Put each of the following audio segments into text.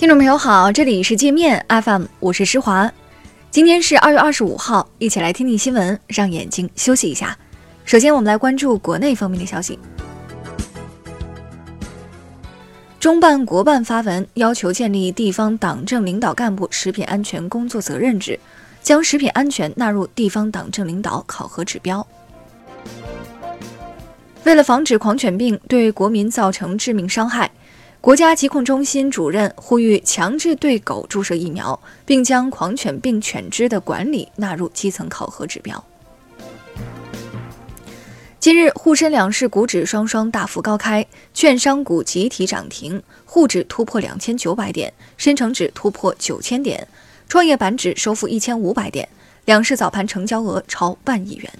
听众朋友好，这里是界面 FM，我是施华。今天是二月二十五号，一起来听听新闻，让眼睛休息一下。首先，我们来关注国内方面的消息。中办国办发文要求建立地方党政领导干部食品安全工作责任制，将食品安全纳入地方党政领导考核指标。为了防止狂犬病对国民造成致命伤害，国家疾控中心主任呼吁强制对狗注射疫苗，并将狂犬病犬只的管理纳入基层考核指标。今日沪深两市股指双双大幅高开，券商股集体涨停，沪指突破两千九百点，深成指突破九千点，创业板指收复一千五百点，两市早盘成交额超万亿元。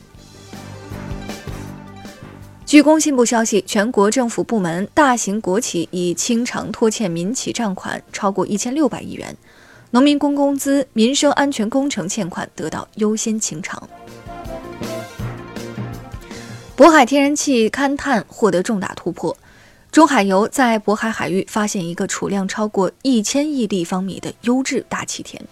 据工信部消息，全国政府部门、大型国企已清偿拖欠民企账款超过一千六百亿元，农民工工资、民生安全工程欠款得到优先清偿。渤海天然气勘探获得重大突破，中海油在渤海海域发现一个储量超过一千亿立方米的优质大气田。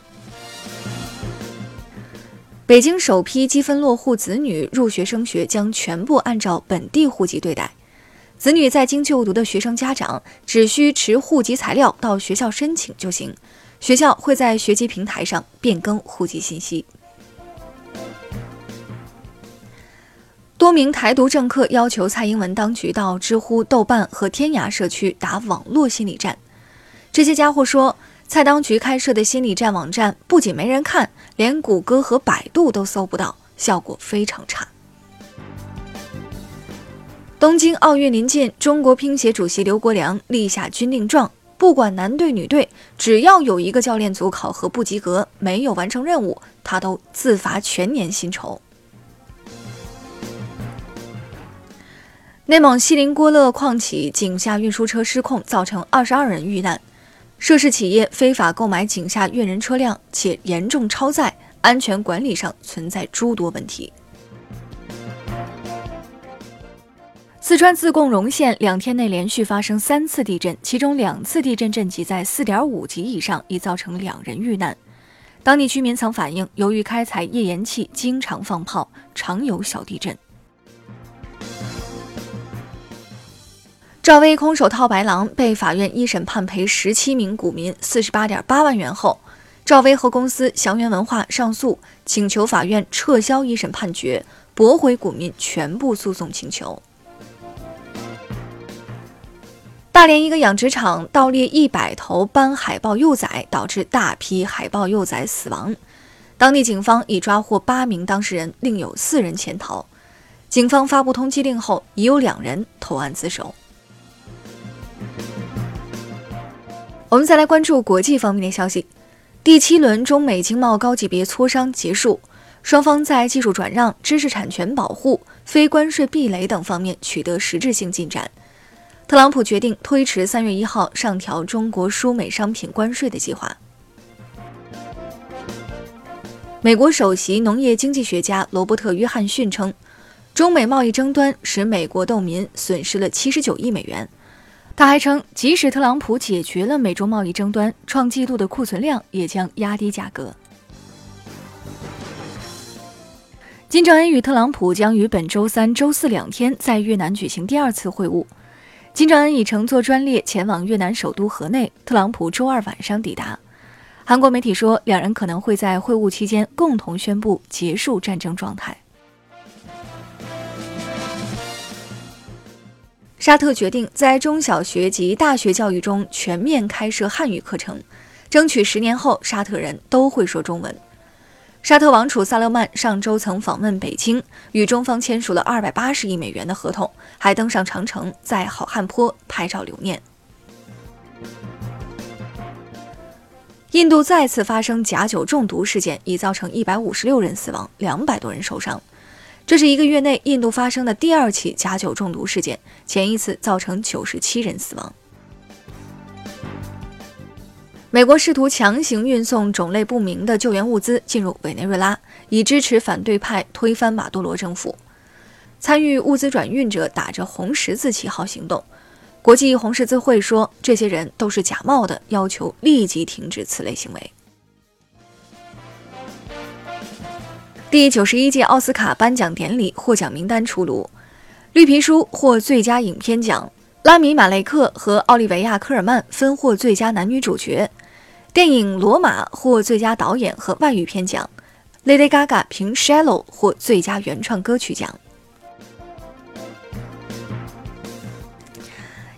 北京首批积分落户子女入学升学将全部按照本地户籍对待，子女在京就读的学生家长只需持户籍材料到学校申请就行，学校会在学籍平台上变更户籍信息。多名台独政客要求蔡英文当局到知乎、豆瓣和天涯社区打网络心理战，这些家伙说。蔡当局开设的心理战网站不仅没人看，连谷歌和百度都搜不到，效果非常差。东京奥运临近，中国乒协主席刘国梁立下军令状：不管男队女队，只要有一个教练组考核不及格，没有完成任务，他都自罚全年薪酬。内蒙锡林郭勒矿企井下运输车失控，造成二十二人遇难。涉事企业非法购买井下运人车辆，且严重超载，安全管理上存在诸多问题。四川自贡荣县两天内连续发生三次地震，其中两次地震震级在四点五级以上，已造成两人遇难。当地居民曾反映，由于开采页岩气，经常放炮，常有小地震。赵薇空手套白狼被法院一审判赔十七名股民四十八点八万元后，赵薇和公司祥源文化上诉，请求法院撤销一审判决，驳回股民全部诉讼请求。大连一个养殖场盗猎一百头斑海豹幼崽，导致大批海豹幼崽死亡，当地警方已抓获八名当事人，另有四人潜逃。警方发布通缉令后，已有两人投案自首。我们再来关注国际方面的消息。第七轮中美经贸高级别磋商结束，双方在技术转让、知识产权保护、非关税壁垒等方面取得实质性进展。特朗普决定推迟三月一号上调中国输美商品关税的计划。美国首席农业经济学家罗伯特·约翰逊称，中美贸易争端使美国豆民损失了七十九亿美元。他还称，即使特朗普解决了美中贸易争端，创纪录的库存量也将压低价格。金正恩与特朗普将于本周三、周四两天在越南举行第二次会晤。金正恩已乘坐专列前往越南首都河内，特朗普周二晚上抵达。韩国媒体说，两人可能会在会晤期间共同宣布结束战争状态。沙特决定在中小学及大学教育中全面开设汉语课程，争取十年后沙特人都会说中文。沙特王储萨勒曼上周曾访问北京，与中方签署了二百八十亿美元的合同，还登上长城，在好汉坡拍照留念。印度再次发生假酒中毒事件，已造成一百五十六人死亡，两百多人受伤。这是一个月内印度发生的第二起假酒中毒事件，前一次造成九十七人死亡。美国试图强行运送种类不明的救援物资进入委内瑞拉，以支持反对派推翻马杜罗政府。参与物资转运者打着红十字旗号行动。国际红十字会说，这些人都是假冒的，要求立即停止此类行为。第九十一届奥斯卡颁奖典礼获奖名单出炉，《绿皮书》获最佳影片奖，拉米·马雷克和奥利维亚·科尔曼分获最佳男女主角。电影《罗马》获最佳导演和外语片奖，Lady Gaga 凭《Shallow》获最佳原创歌曲奖。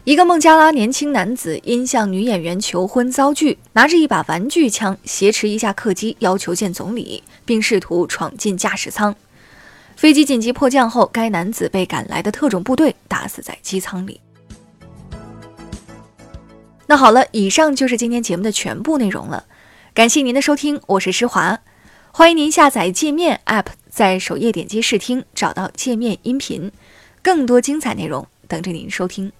一个孟加拉年轻男子因向女演员求婚遭拒，拿着一把玩具枪挟持一架客机，要求见总理，并试图闯进驾驶舱。飞机紧急迫降后，该男子被赶来的特种部队打死在机舱里。那好了，以上就是今天节目的全部内容了。感谢您的收听，我是施华，欢迎您下载界面 App，在首页点击试听，找到界面音频，更多精彩内容等着您收听。